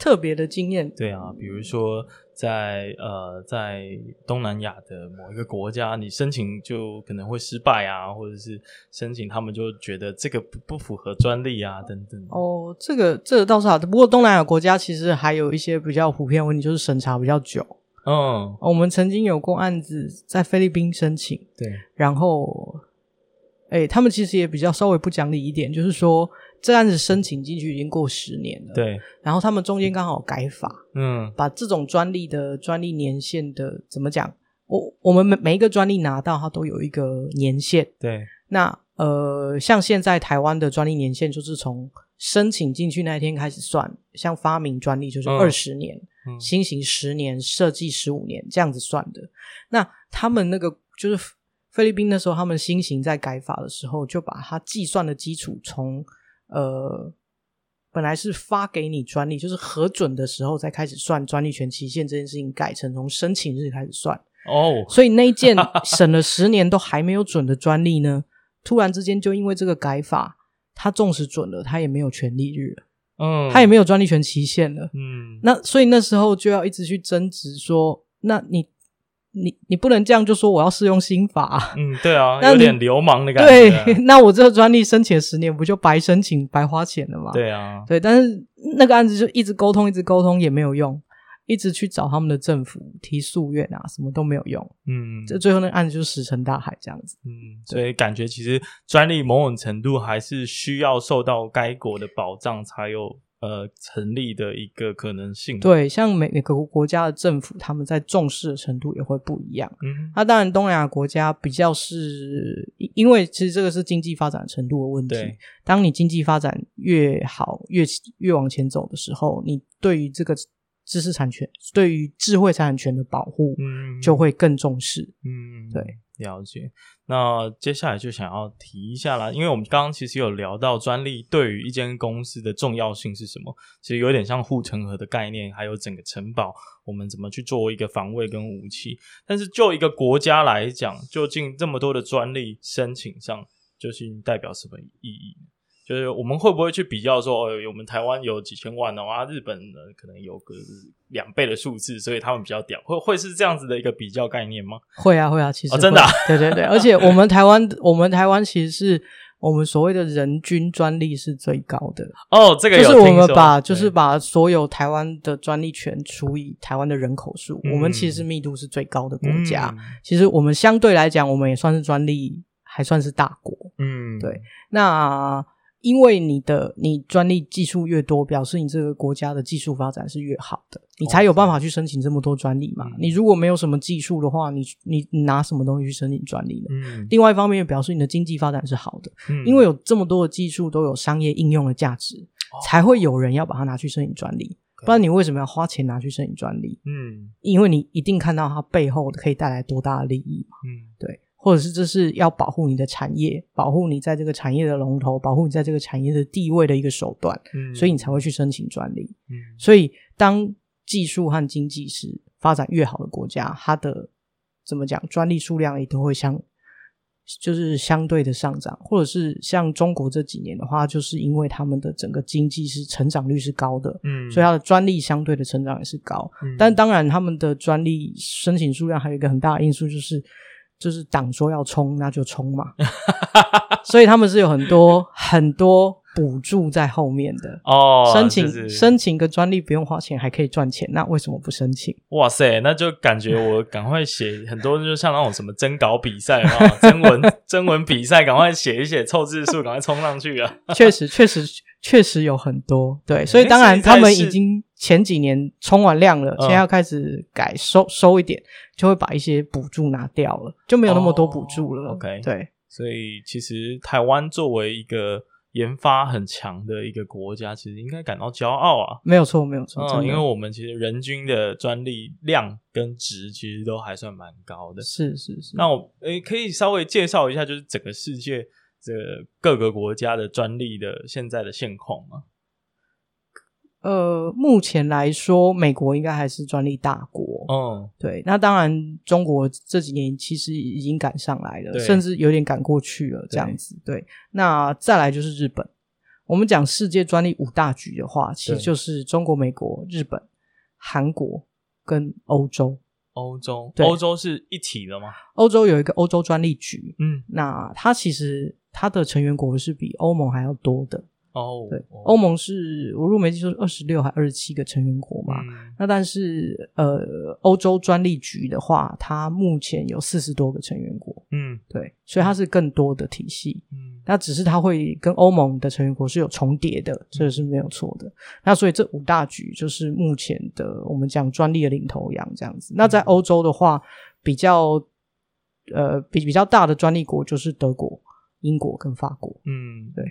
特别的经验，对啊，比如说在呃，在东南亚的某一个国家，你申请就可能会失败啊，或者是申请他们就觉得这个不不符合专利啊，等等。哦，这个这个倒是好的，不过东南亚国家其实还有一些比较普遍的问题，就是审查比较久。嗯，我们曾经有过案子在菲律宾申请，对，然后，哎，他们其实也比较稍微不讲理一点，就是说。这案子申请进去已经过十年了，对。然后他们中间刚好改法，嗯，把这种专利的专利年限的怎么讲？我我们每每一个专利拿到，它都有一个年限，对。那呃，像现在台湾的专利年限就是从申请进去那一天开始算，像发明专利就是二十年，嗯，新型十年，设计十五年这样子算的。那他们那个就是菲律宾那时候，他们新型在改法的时候，就把它计算的基础从呃，本来是发给你专利，就是核准的时候才开始算专利权期限这件事情，改成从申请日开始算哦。所以那一件审了十年都还没有准的专利呢，突然之间就因为这个改法，他纵使准了，他也没有权利日了，嗯，他也没有专利权期限了，嗯。那所以那时候就要一直去争执说，那你。你你不能这样就说我要适用新法啊，嗯，对啊，那有点流氓的感觉啊。对，那我这个专利申请十年不就白申请白花钱了吗？对啊，对，但是那个案子就一直沟通，一直沟通也没有用，一直去找他们的政府提诉愿啊，什么都没有用。嗯，这最后那个案子就石沉大海这样子。嗯，所以感觉其实专利某种程度还是需要受到该国的保障才有。呃，成立的一个可能性。对，像每每个国家的政府，他们在重视的程度也会不一样。嗯，那当然，东南亚国家比较是，因为其实这个是经济发展程度的问题。对，当你经济发展越好，越越往前走的时候，你对于这个知识产权、对于智慧财产权的保护，嗯，就会更重视。嗯，对。了解，那接下来就想要提一下啦，因为我们刚刚其实有聊到专利对于一间公司的重要性是什么，其实有点像护城河的概念，还有整个城堡，我们怎么去作为一个防卫跟武器。但是就一个国家来讲，究竟这么多的专利申请上，究竟代表什么意义？就是我们会不会去比较说，哦，我们台湾有几千万的话，日本呢可能有个两倍的数字，所以他们比较屌，会会是这样子的一个比较概念吗？会啊，会啊，其实、哦、真的、啊，对对对，而且我们台湾，我们台湾其实是我们所谓的人均专利是最高的哦，这个有就是我们把就是把所有台湾的专利权除以台湾的人口数，嗯、我们其实是密度是最高的国家。嗯、其实我们相对来讲，我们也算是专利还算是大国。嗯，对，那。因为你的你专利技术越多，表示你这个国家的技术发展是越好的，你才有办法去申请这么多专利嘛。哦、你如果没有什么技术的话，你你你拿什么东西去申请专利呢？嗯。另外一方面，表示你的经济发展是好的，嗯，因为有这么多的技术都有商业应用的价值，哦、才会有人要把它拿去申请专利。不然你为什么要花钱拿去申请专利？嗯，因为你一定看到它背后可以带来多大的利益嘛。嗯，对。或者是这是要保护你的产业，保护你在这个产业的龙头，保护你在这个产业的地位的一个手段，嗯，所以你才会去申请专利，嗯，所以当技术和经济是发展越好的国家，它的怎么讲，专利数量也都会相，就是相对的上涨，或者是像中国这几年的话，就是因为他们的整个经济是成长率是高的，嗯，所以它的专利相对的成长也是高，嗯，但当然他们的专利申请数量还有一个很大的因素就是。就是党说要冲，那就冲嘛。所以他们是有很多很多补助在后面的哦，申请、就是、申请个专利不用花钱还可以赚钱，那为什么不申请？哇塞，那就感觉我赶快写很多，就像那种什么征稿比赛啊，征文 征文比赛，赶快写一写凑字数，赶快冲上去啊！确实，确实，确实有很多对，所以当然他们已经前几年冲完量了，现在要开始改收收一点，就会把一些补助拿掉了，就没有那么多补助了。哦、OK，对，所以其实台湾作为一个。研发很强的一个国家，其实应该感到骄傲啊！没有错，没有错，嗯，因为我们其实人均的专利量跟值其实都还算蛮高的。是是是。那我诶，可以稍微介绍一下，就是整个世界这各个国家的专利的现在的现况吗？呃，目前来说，美国应该还是专利大国。嗯，对。那当然，中国这几年其实已经赶上来了，甚至有点赶过去了，这样子。对。对，那再来就是日本。我们讲世界专利五大局的话，其实就是中国、美国、日本、韩国跟欧洲。欧洲，欧洲是一体的吗？欧洲有一个欧洲专利局。嗯，那它其实它的成员国是比欧盟还要多的。哦、oh，对，欧盟是我如果没记错是二十六还二十七个成员国嘛？嗯、那但是呃，欧洲专利局的话，它目前有四十多个成员国。嗯，对，所以它是更多的体系。嗯，那只是它会跟欧盟的成员国是有重叠的，这个是没有错的。那所以这五大局就是目前的我们讲专利的领头羊这样子。那在欧洲的话，比较呃比比较大的专利国就是德国、英国跟法国。嗯，对。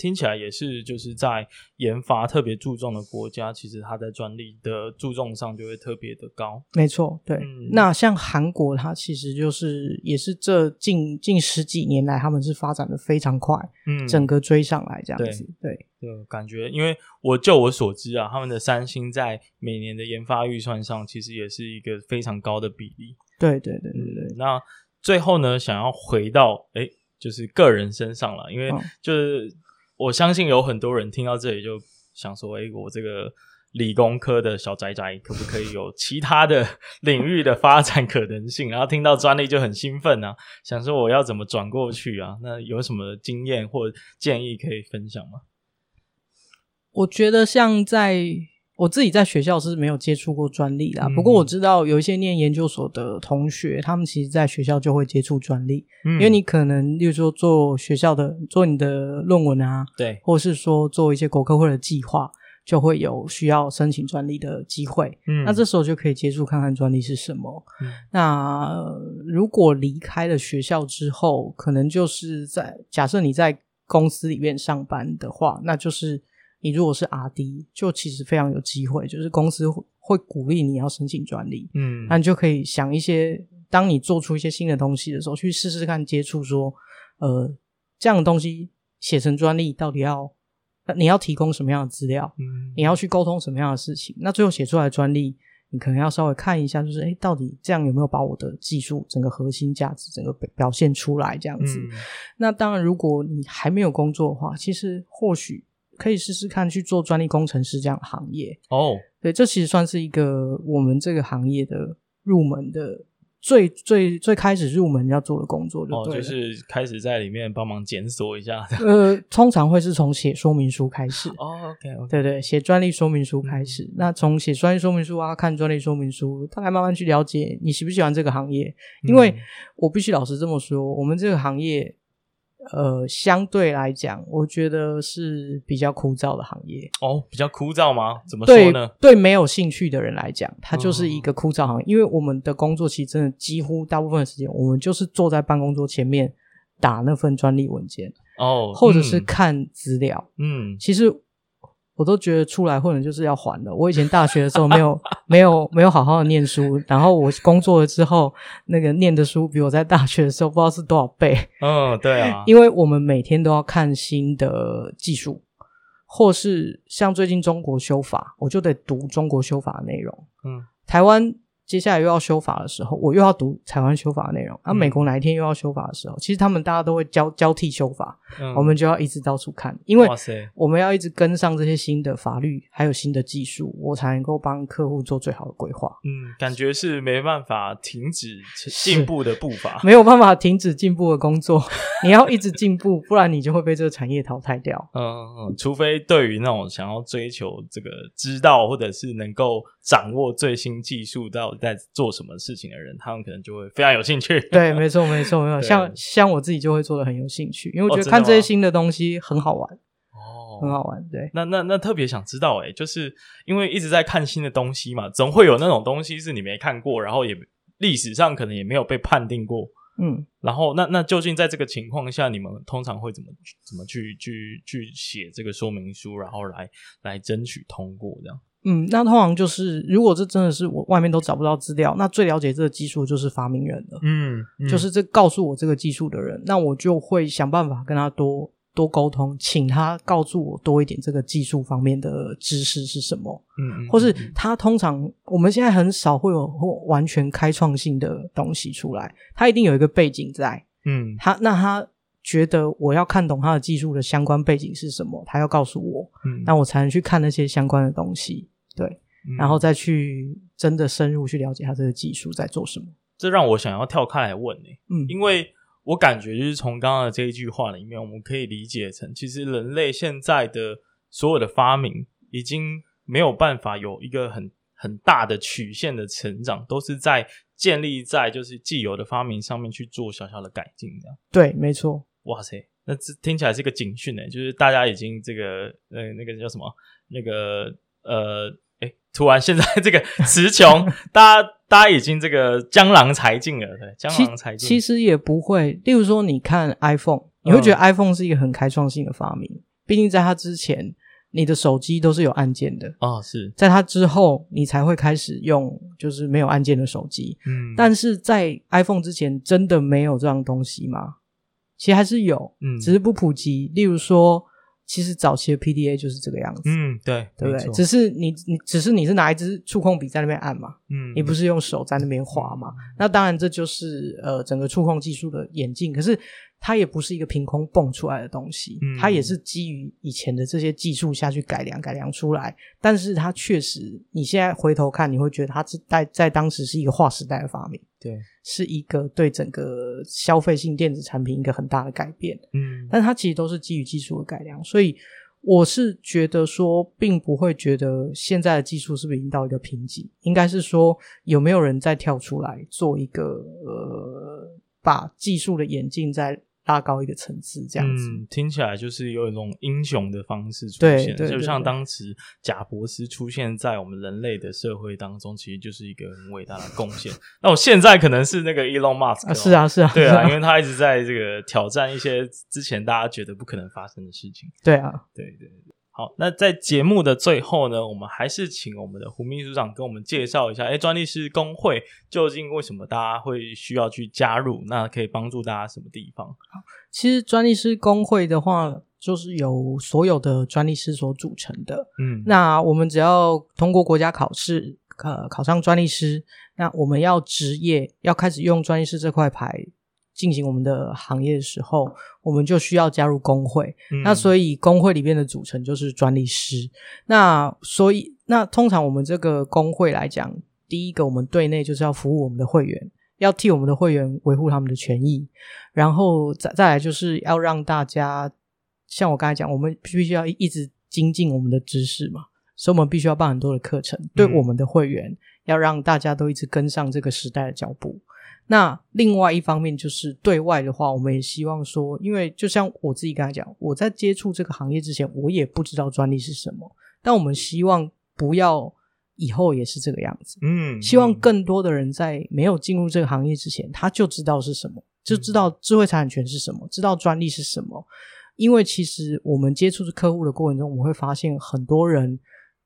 听起来也是，就是在研发特别注重的国家，其实它在专利的注重上就会特别的高。没错，对。嗯、那像韩国，它其实就是也是这近近十几年来，他们是发展的非常快，嗯，整个追上来这样子。对，对，对，感觉因为我就我所知啊，他们的三星在每年的研发预算上，其实也是一个非常高的比例。对，对，对，对，对，嗯。那最后呢，想要回到哎，就是个人身上了，因为就是。嗯我相信有很多人听到这里就想说：“哎，我这个理工科的小宅宅，可不可以有其他的领域的发展可能性？”然后听到专利就很兴奋啊，想说我要怎么转过去啊？那有什么经验或建议可以分享吗？我觉得像在。我自己在学校是没有接触过专利啦，嗯，不过我知道有一些念研究所的同学，他们其实在学校就会接触专利，嗯，因为你可能，例如说做学校的做你的论文啊，对，或是说做一些国科会的计划，就会有需要申请专利的机会，嗯，那这时候就可以接触看看专利是什么。嗯，那如果离开了学校之后，可能就是在假设你在公司里面上班的话，那就是。你如果是 RD，就其实非常有机会，就是公司会鼓励你要申请专利，嗯，那你就可以想一些，当你做出一些新的东西的时候，去试试看接触说，呃，这样的东西写成专利到底要，你要提供什么样的资料，嗯，你要去沟通什么样的事情，那最后写出来的专利，你可能要稍微看一下，就是诶，到底这样有没有把我的技术整个核心价值整个表现出来这样子，嗯。那当然，如果你还没有工作的话，其实或许。可以试试看去做专利工程师这样的行业哦，对，这其实算是一个我们这个行业的入门的最最最开始入门要做的工作就就是开始在里面帮忙检索一下。呃，通常会是从写说明书开始哦，OK，, okay. 对对，写专利说明书开始。嗯、那从写专利说明书啊，看专利说明书，大概慢慢去了解你喜不喜欢这个行业。因为我必须老实这么说，我们这个行业。呃，相对来讲，我觉得是比较枯燥的行业哦。比较枯燥吗？怎么说呢？对，对没有兴趣的人来讲，它就是一个枯燥行业。嗯。因为我们的工作其实真的几乎大部分的时间，我们就是坐在办公桌前面打那份专利文件哦，或者是看资料。嗯，其实。我都觉得出来混就是要还的。我以前大学的时候没有没有没有好好的念书，然后我工作了之后，那个念的书比我在大学的时候不知道是多少倍。嗯，对啊，因为我们每天都要看新的技术，或是像最近中国修法，我就得读中国修法的内容。嗯，台湾接下来又要修法的时候，我又要读台湾修法的内容。啊，美国哪一天又要修法的时候，嗯、其实他们大家都会交交替修法，嗯、我们就要一直到处看，因为我们要一直跟上这些新的法律，还有新的技术，我才能够帮客户做最好的规划。嗯，感觉是没办法停止进步的步伐，没有办法停止进步的工作，你要一直进步，不然你就会被这个产业淘汰掉。嗯嗯，除非对于那种想要追求这个知道或者是能够掌握最新技术到。在做什么事情的人，他们可能就会非常有兴趣。对，没错，没错，没错。像像我自己就会做的很有兴趣，因为我觉得看这些新的东西很好玩。哦，很好玩。对，那那那特别想知道，哎，就是因为一直在看新的东西嘛，总会有那种东西是你没看过，然后也历史上可能也没有被判定过。嗯，然后那那究竟在这个情况下，你们通常会怎么怎么去去去写这个说明书，然后来来争取通过这样？嗯，那通常就是，如果这真的是我外面都找不到资料，那最了解这个技术就是发明人了。嗯，嗯，就是这告诉我这个技术的人，那我就会想办法跟他多多沟通，请他告诉我多一点这个技术方面的知识是什么。嗯，嗯，或是他通常我们现在很少会有完全开创性的东西出来，他一定有一个背景在。嗯，他那他觉得我要看懂他的技术的相关背景是什么，他要告诉我，嗯，那我才能去看那些相关的东西。对，嗯、然后再去真的深入去了解他这个技术在做什么。这让我想要跳开来问你，嗯，因为我感觉就是从刚刚的这一句话里面，我们可以理解成，其实人类现在的所有的发明已经没有办法有一个很很大的曲线的成长，都是在建立在就是既有的发明上面去做小小的改进的。对，没错。哇塞，那这听起来是一个警讯呢，就是大家已经这个呃那个叫什么那个呃。突然，现在这个词穷，大家大家已经这个江郎才尽了，对，江郎才尽。其实也不会，例如说，你看 iPhone，你会觉得 iPhone 是一个很开创性的发明。嗯、毕竟在它之前，你的手机都是有按键的哦，是在它之后，你才会开始用就是没有按键的手机。嗯，但是在 iPhone 之前，真的没有这样东西吗？其实还是有，嗯，只是不普及。例如说。其实早期的 PDA 就是这个样子，嗯，对，对不对？只是你你只是你是拿一支触控笔在那边按嘛，嗯，你不是用手在那边滑嘛？那当然这就是呃整个触控技术的演进，可是。它也不是一个凭空蹦出来的东西，嗯、它也是基于以前的这些技术下去改良、改良出来。但是它确实，你现在回头看，你会觉得它是在在当时是一个划时代的发明，对，是一个对整个消费性电子产品一个很大的改变。嗯，但它其实都是基于技术的改良，所以我是觉得说，并不会觉得现在的技术是不是已经到一个瓶颈，应该是说有没有人再跳出来做一个呃，把技术的演进在。拉高一个层次，这样子，嗯，听起来就是有一种英雄的方式出现，就像当时贾博斯出现在我们人类的社会当中，其实就是一个很伟大的贡献。那我现在可能是那个 Elon Musk，啊是啊是啊，对啊，因为他一直在这个挑战一些之前大家觉得不可能发生的事情。对啊，对对对。好，那在节目的最后呢，我们还是请我们的胡秘书长跟我们介绍一下，诶，专利师工会究竟为什么大家会需要去加入？那可以帮助大家什么地方？好，其实专利师工会的话，就是由所有的专利师所组成的。嗯，那我们只要通过国家考试，呃，考上专利师，那我们要执业，要开始用专利师这块牌。进行我们的行业的时候，我们就需要加入工会。嗯、那所以工会里面的组成就是专利师。那所以那通常我们这个工会来讲，第一个我们对内就是要服务我们的会员，要替我们的会员维护他们的权益。然后再再来就是要让大家，像我刚才讲，我们必须要一直精进我们的知识嘛，所以我们必须要办很多的课程，对我们的会员，嗯、要让大家都一直跟上这个时代的脚步。那另外一方面就是对外的话，我们也希望说，因为就像我自己刚才讲，我在接触这个行业之前，我也不知道专利是什么。但我们希望不要以后也是这个样子，嗯，希望更多的人在没有进入这个行业之前，他就知道是什么，就知道智慧财产权是什么，知道专利是什么。因为其实我们接触客户的过程中，我们会发现很多人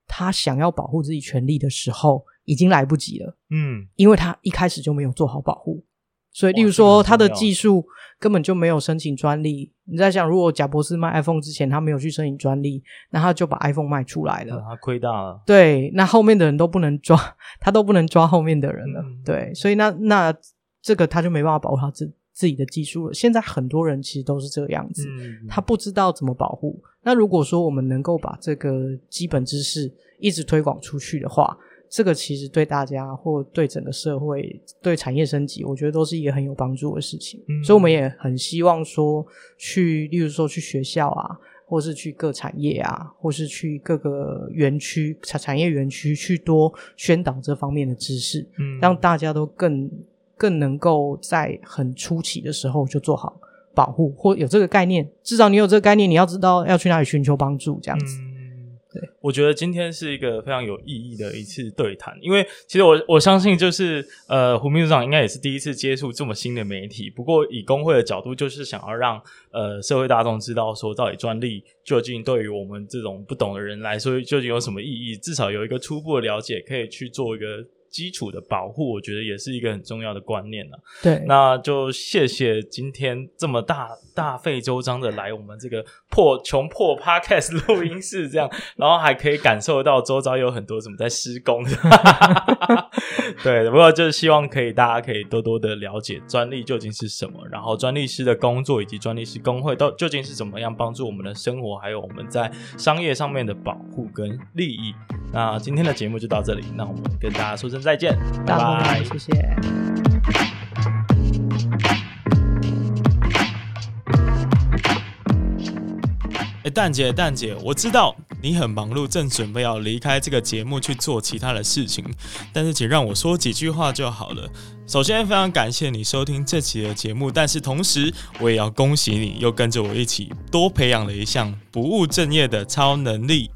他想要保护自己权利的时候。已经来不及了，嗯，因为他一开始就没有做好保护，所以，例如说他的技术根本就没有申请专利。你在想，如果贾博士卖 iPhone 之前他没有去申请专利，那他就把 iPhone 卖出来了，他亏大了。对，那后面的人都不能抓，他都不能抓后面的人了。嗯、对，所以那那这个他就没办法保护他自自己的技术了。现在很多人其实都是这个样子，嗯、他不知道怎么保护。那如果说我们能够把这个基本知识一直推广出去的话，这个其实对大家或对整个社会、对产业升级，我觉得都是一个很有帮助的事情。嗯，所以我们也很希望说，去，例如说去学校啊，或是去各产业啊，或是去各个园区产产业园区去多宣导这方面的知识，嗯，让大家都更更能够在很初期的时候就做好保护，或有这个概念。至少你有这个概念，你要知道要去哪里寻求帮助，这样子。嗯对，我觉得今天是一个非常有意义的一次对谈，因为其实我我相信，就是呃，胡秘书长应该也是第一次接触这么新的媒体。不过以工会的角度，就是想要让呃社会大众知道，说到底专利究竟对于我们这种不懂的人来说，究竟有什么意义？至少有一个初步的了解，可以去做一个。基础的保护，我觉得也是一个很重要的观念呢、啊。对，那就谢谢今天这么大大费周章的来我们这个破穷破 Podcast 录音室，这样，然后还可以感受到周遭有很多什么在施工的。对，不过就是希望可以大家可以多多的了解专利究竟是什么，然后专利师的工作以及专利师工会都究竟是怎么样帮助我们的生活，还有我们在商业上面的保护跟利益。那今天的节目就到这里，那我们跟大家说声再见，拜拜，谢谢。哎，蛋姐，蛋姐，我知道你很忙碌，正准备要离开这个节目去做其他的事情，但是请让我说几句话就好了。首先，非常感谢你收听这期的节目，但是同时，我也要恭喜你又跟着我一起多培养了一项不务正业的超能力。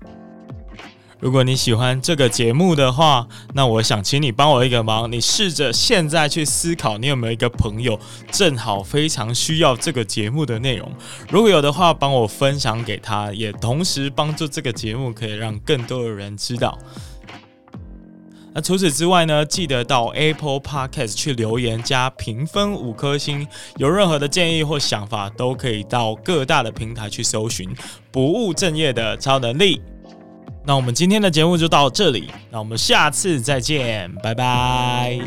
如果你喜欢这个节目的话，那我想请你帮我一个忙，你试着现在去思考，你有没有一个朋友正好非常需要这个节目的内容？如果有的话，帮我分享给他，也同时帮助这个节目可以让更多的人知道。那除此之外呢，记得到 Apple Podcast 去留言加评分五颗星。有任何的建议或想法，都可以到各大的平台去搜寻“不务正业的超能力”。那我们今天的节目就到这里，那我们下次再见，拜拜。